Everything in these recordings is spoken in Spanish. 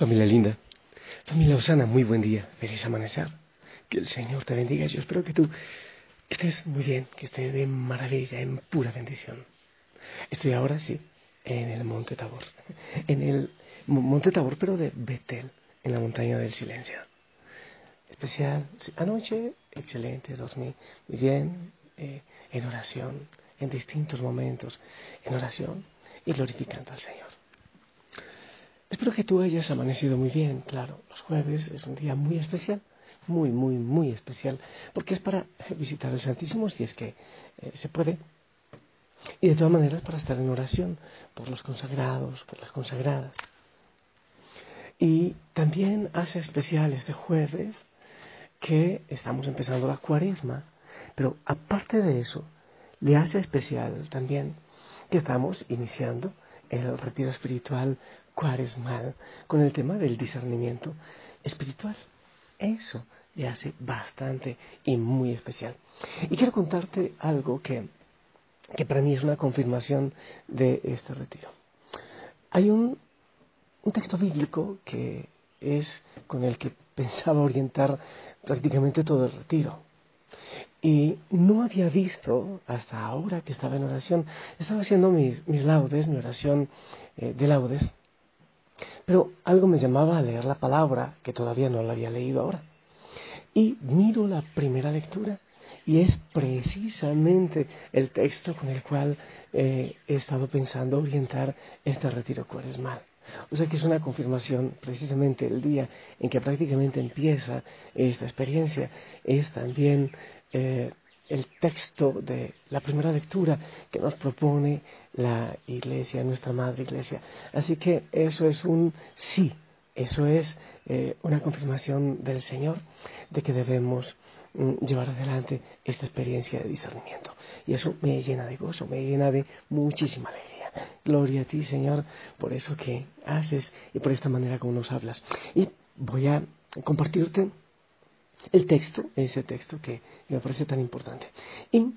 Familia linda, familia Osana, muy buen día, feliz amanecer. Que el Señor te bendiga. Yo espero que tú estés muy bien, que estés de maravilla, en pura bendición. Estoy ahora, sí, en el Monte Tabor. En el Monte Tabor, pero de Betel, en la montaña del silencio. Especial, anoche, excelente, dormí muy bien, eh, en oración, en distintos momentos, en oración y glorificando al Señor. Espero que tú hayas amanecido muy bien, claro. Los jueves es un día muy especial, muy, muy, muy especial, porque es para visitar el Santísimo si es que eh, se puede. Y de todas maneras para estar en oración por los consagrados, por las consagradas. Y también hace especial este jueves que estamos empezando la cuaresma, pero aparte de eso, le hace especial también que estamos iniciando el retiro espiritual cuaresmal con el tema del discernimiento espiritual. Eso le hace bastante y muy especial. Y quiero contarte algo que, que para mí es una confirmación de este retiro. Hay un, un texto bíblico que es con el que pensaba orientar prácticamente todo el retiro. Y no había visto hasta ahora que estaba en oración, estaba haciendo mis, mis laudes, mi oración eh, de laudes, pero algo me llamaba a leer la palabra, que todavía no la había leído ahora. Y miro la primera lectura y es precisamente el texto con el cual eh, he estado pensando orientar este retiro cuaresmal. O sea que es una confirmación, precisamente el día en que prácticamente empieza esta experiencia, es también eh, el texto de la primera lectura que nos propone la Iglesia, nuestra Madre Iglesia. Así que eso es un sí, eso es eh, una confirmación del Señor de que debemos mm, llevar adelante esta experiencia de discernimiento. Y eso me llena de gozo, me llena de muchísima alegría. Gloria a ti, Señor, por eso que haces y por esta manera como nos hablas. Y voy a compartirte el texto, ese texto que me parece tan importante. Y,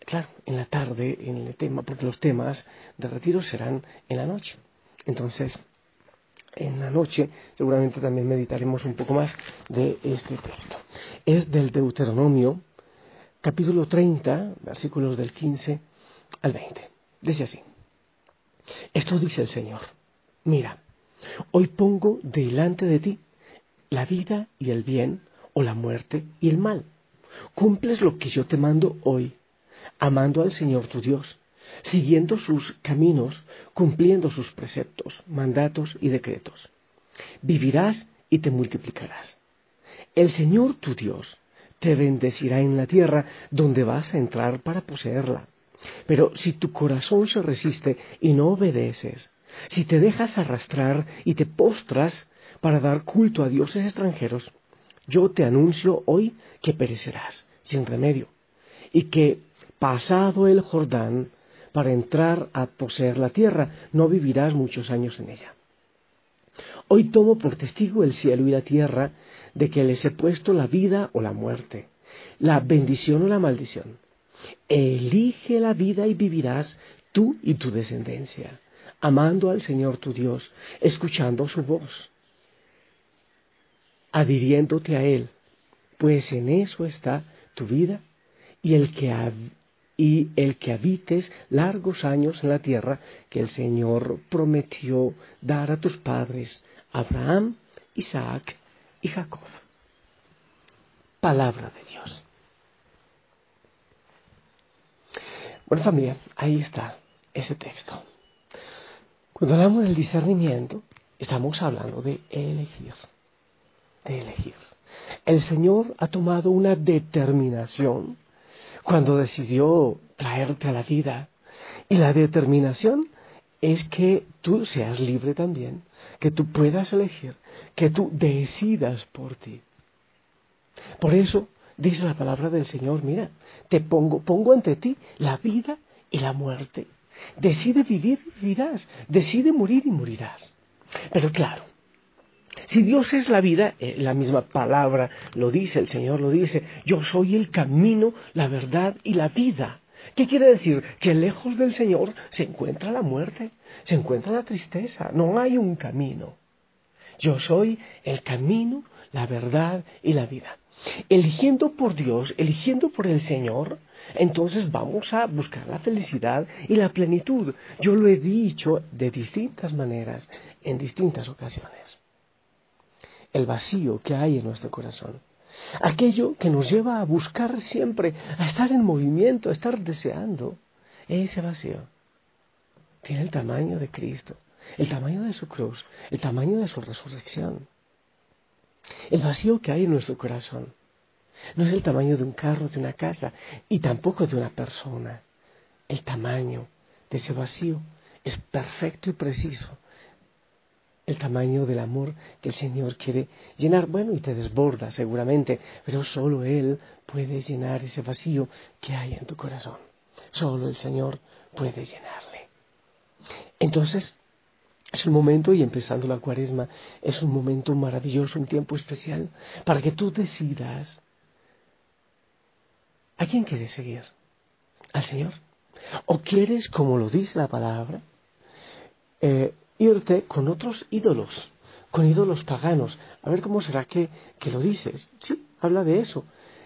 claro, en la tarde, en el tema, porque los temas de retiro serán en la noche. Entonces, en la noche seguramente también meditaremos un poco más de este texto. Es del Deuteronomio, capítulo 30, versículos del 15 al 20. Dice así. Esto dice el Señor. Mira, hoy pongo delante de ti la vida y el bien, o la muerte y el mal. Cumples lo que yo te mando hoy, amando al Señor tu Dios, siguiendo sus caminos, cumpliendo sus preceptos, mandatos y decretos. Vivirás y te multiplicarás. El Señor tu Dios te bendecirá en la tierra donde vas a entrar para poseerla. Pero si tu corazón se resiste y no obedeces, si te dejas arrastrar y te postras para dar culto a dioses extranjeros, yo te anuncio hoy que perecerás sin remedio y que pasado el Jordán para entrar a poseer la tierra, no vivirás muchos años en ella. Hoy tomo por testigo el cielo y la tierra de que les he puesto la vida o la muerte, la bendición o la maldición. Elige la vida y vivirás tú y tu descendencia, amando al Señor tu Dios, escuchando su voz adhiriéndote a Él, pues en eso está tu vida y el que, y el que habites largos años en la tierra que el Señor prometió dar a tus padres, Abraham, Isaac y Jacob. Palabra de Dios. Bueno familia, ahí está ese texto. Cuando hablamos del discernimiento, estamos hablando de elegir de elegir. El Señor ha tomado una determinación cuando decidió traerte a la vida. Y la determinación es que tú seas libre también, que tú puedas elegir, que tú decidas por ti. Por eso dice la palabra del Señor, mira, te pongo, pongo ante ti la vida y la muerte. Decide vivir y vivirás, decide morir y morirás. Pero claro, si Dios es la vida, eh, la misma palabra lo dice, el Señor lo dice, yo soy el camino, la verdad y la vida. ¿Qué quiere decir? Que lejos del Señor se encuentra la muerte, se encuentra la tristeza, no hay un camino. Yo soy el camino, la verdad y la vida. Eligiendo por Dios, eligiendo por el Señor, entonces vamos a buscar la felicidad y la plenitud. Yo lo he dicho de distintas maneras, en distintas ocasiones. El vacío que hay en nuestro corazón. Aquello que nos lleva a buscar siempre, a estar en movimiento, a estar deseando. Ese vacío tiene el tamaño de Cristo, el tamaño de su cruz, el tamaño de su resurrección. El vacío que hay en nuestro corazón no es el tamaño de un carro, de una casa y tampoco de una persona. El tamaño de ese vacío es perfecto y preciso. El tamaño del amor que el Señor quiere llenar, bueno, y te desborda seguramente, pero solo Él puede llenar ese vacío que hay en tu corazón. Solo el Señor puede llenarle. Entonces, es un momento, y empezando la cuaresma, es un momento maravilloso, un tiempo especial, para que tú decidas ¿A quién quieres seguir? ¿Al Señor? ¿O quieres, como lo dice la palabra, eh, irte con otros ídolos, con ídolos paganos? A ver cómo será que, lo dices. Sí, habla de eso.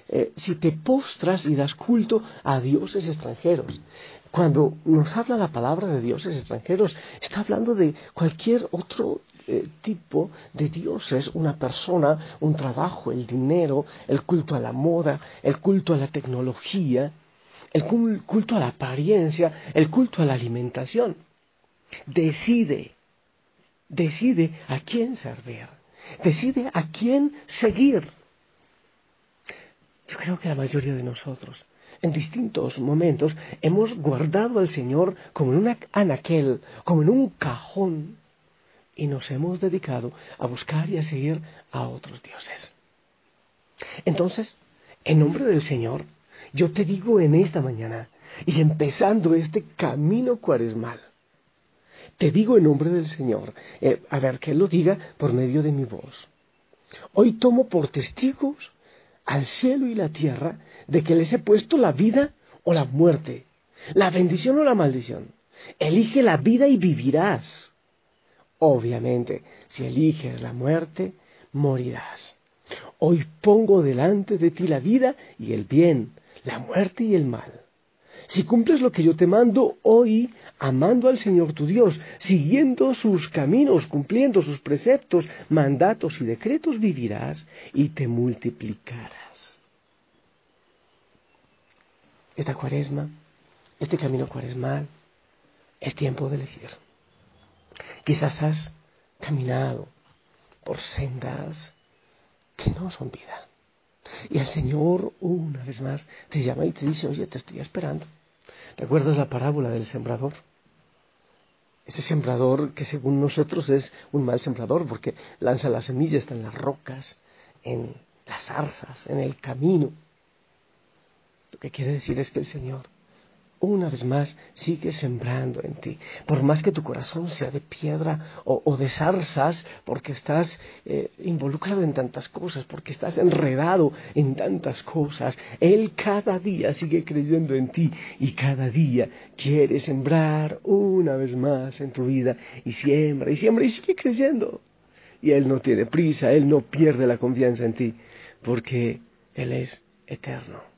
Eh, si te postras y das culto a dioses extranjeros. Cuando nos habla la palabra de dioses extranjeros, está hablando de cualquier otro eh, tipo de dioses, una persona, un trabajo, el dinero, el culto a la moda, el culto a la tecnología, el culto a la apariencia, el culto a la alimentación. Decide, decide a quién servir, decide a quién seguir. Yo creo que la mayoría de nosotros, en distintos momentos, hemos guardado al Señor como en un anaquel, como en un cajón y nos hemos dedicado a buscar y a seguir a otros dioses. Entonces, en nombre del Señor, yo te digo en esta mañana, y empezando este camino cuaresmal, te digo en nombre del Señor, eh, a ver que Él lo diga por medio de mi voz. Hoy tomo por testigos al cielo y la tierra de que les he puesto la vida o la muerte, la bendición o la maldición. Elige la vida y vivirás Obviamente, si eliges la muerte, morirás. Hoy pongo delante de ti la vida y el bien, la muerte y el mal. Si cumples lo que yo te mando hoy, amando al Señor tu Dios, siguiendo sus caminos, cumpliendo sus preceptos, mandatos y decretos, vivirás y te multiplicarás. Esta cuaresma, este camino cuaresmal, es tiempo de elegir. Quizás has caminado por sendas que no son vida. Y el Señor una vez más te llama y te dice, oye, te estoy esperando. ¿Recuerdas la parábola del sembrador? Ese sembrador que según nosotros es un mal sembrador porque lanza las semillas en las rocas, en las zarzas, en el camino. Lo que quiere decir es que el Señor una vez más sigue sembrando en ti. Por más que tu corazón sea de piedra o, de zarzas, porque estás eh, involucrado en tantas cosas, porque estás enredado en tantas cosas, Él cada día sigue creyendo en ti y cada día quiere sembrar una vez más en tu vida y siembra y siembra y sigue creyendo. Y Él no tiene prisa, Él no pierde la confianza en ti, porque Él es eterno.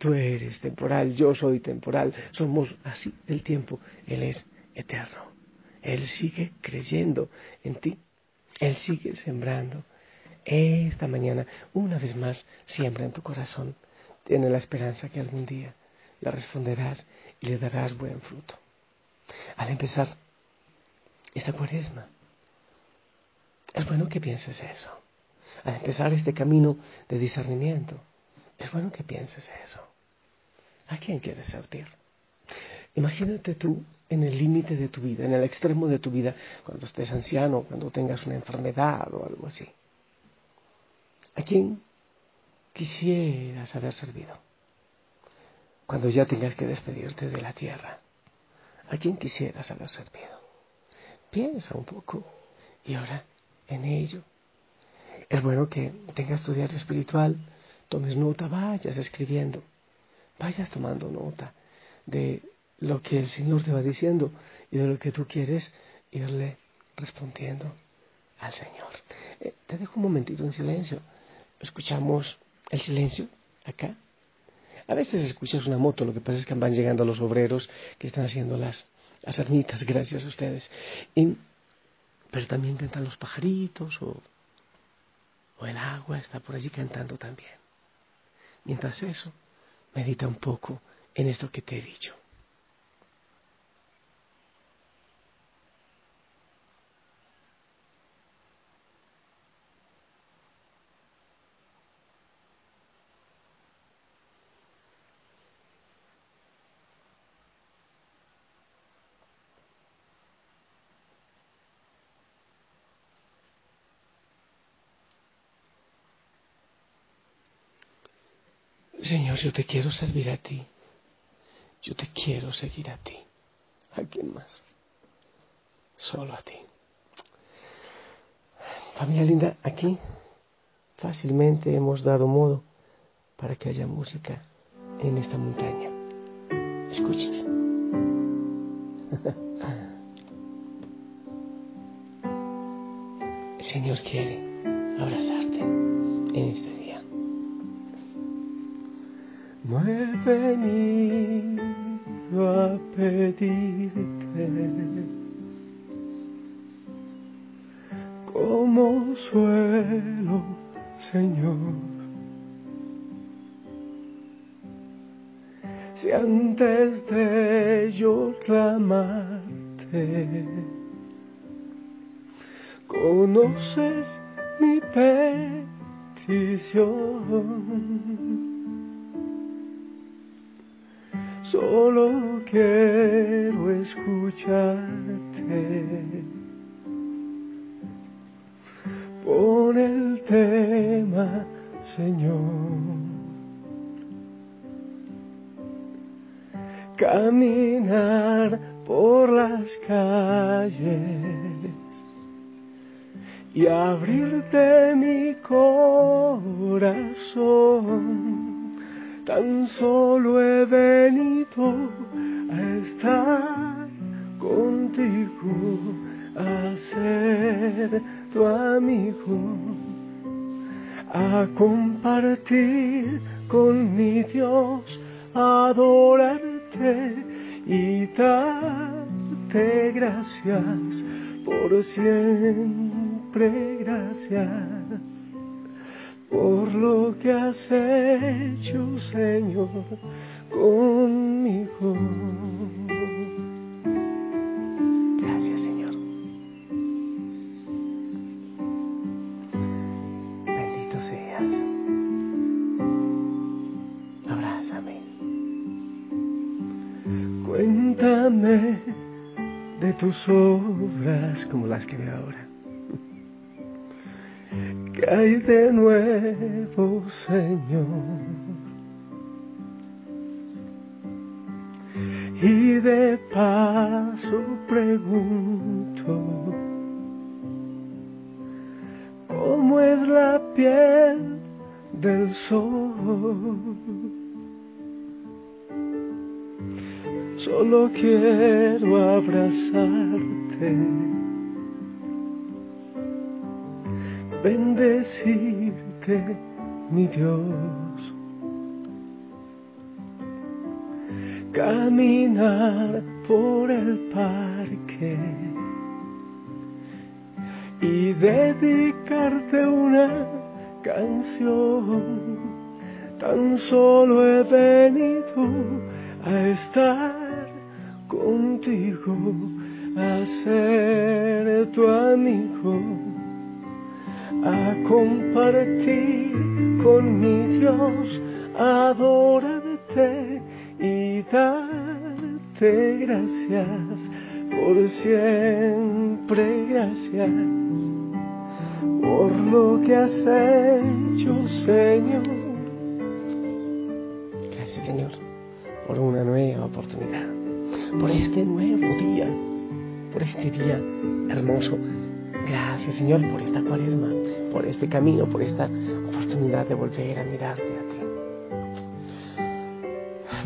Tú eres temporal, yo soy temporal, somos así del tiempo, Él es eterno. Él sigue creyendo en ti, Él sigue sembrando. Esta mañana, una vez más, siembra en tu corazón. Tiene la esperanza que algún día le responderás y le darás buen fruto. Al empezar esta cuaresma, es bueno que pienses eso. Al empezar este camino de discernimiento, es bueno que pienses eso. ¿A quién quieres servir? Imagínate tú en el límite de tu vida, en el extremo de tu vida, cuando estés anciano, cuando tengas una enfermedad o algo así. ¿A quién quisieras haber servido? Cuando ya tengas que despedirte de la tierra, ¿a quién quisieras haber servido? Piensa un poco y ahora en ello. Es bueno que tengas tu diario espiritual, tomes nota, vayas escribiendo, vayas tomando nota de lo que el Señor te va diciendo y de lo que tú quieres irle respondiendo al Señor. Eh, te dejo un momentito en silencio. Escuchamos el silencio acá. A veces escuchas una moto, lo que pasa es que van llegando los obreros que están haciendo las, las gracias a ustedes. pero también cantan los pajaritos o, o el agua está por allí cantando también. Mientras eso, medita un poco en esto que te he dicho. Señor, yo te quiero servir a ti. Yo te quiero seguir a ti. ¿A quién más? Solo a ti. Familia linda, aquí fácilmente hemos dado modo para que haya música en esta montaña. Escuches. El Señor quiere abrazarte en este no he venido a pedirte como suelo, Señor. Si antes de yo clamarte, conoces mi petición solo quiero escucharte. Pon el tema, Señor. Caminar por las calles y abrirte mi corazón tan solo he venido a estar contigo, a ser tu amigo, a compartir con mi Dios, adorarte y darte gracias por siempre, gracias por lo que has hecho, Señor, conmigo. Gracias, Señor. Bendito seas. Abrázame. Cuéntame de tus obras como las que veo ahora hay de nuevo, Señor. Y de paso pregunto, ¿cómo es la piel del sol? Solo quiero abrazarte bendecirte, mi Dios. Caminar por el parque y dedicarte una canción. Tan solo he venido a estar contigo, a ser tu amigo a compartir con mi Dios, adorarte y darte gracias, por siempre gracias, por lo que has hecho, Señor. Gracias, Señor, por una nueva oportunidad, por este nuevo día, por este día hermoso. Gracias, Señor, por esta cuaresma, por este camino, por esta oportunidad de volver a mirarte a ti.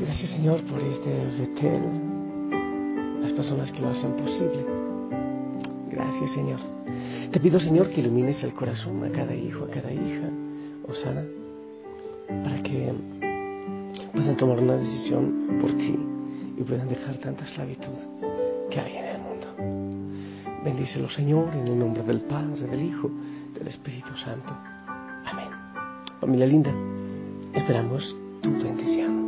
Gracias Señor por este retel, las personas que lo hacen posible. Gracias Señor. Te pido Señor que ilumines el corazón a cada hijo, a cada hija, Osana, para que puedan tomar una decisión por ti y puedan dejar tanta esclavitud Bendícelo Señor en el nombre del Padre, del Hijo, del Espíritu Santo. Amén. Familia linda, esperamos tu bendición.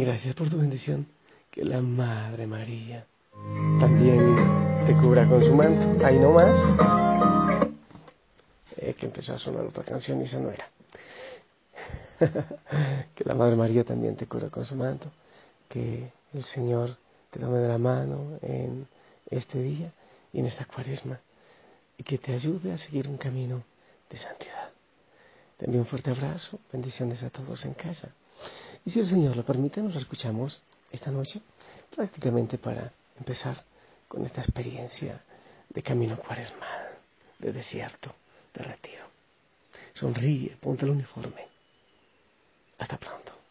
gracias por tu bendición. Que la Madre María también te cubra con su manto. Ahí no más. Eh, que empezó a sonar otra canción y esa no era. que la Madre María también te cubra con su manto. Que el Señor te tome de la mano en este día y en esta cuaresma. Y que te ayude a seguir un camino de santidad. Te un fuerte abrazo. Bendiciones a todos en casa. Y si el Señor lo permite, nos escuchamos esta noche prácticamente para empezar con esta experiencia de camino cuaresmal, de desierto, de retiro. Sonríe, ponte el uniforme. Hasta pronto.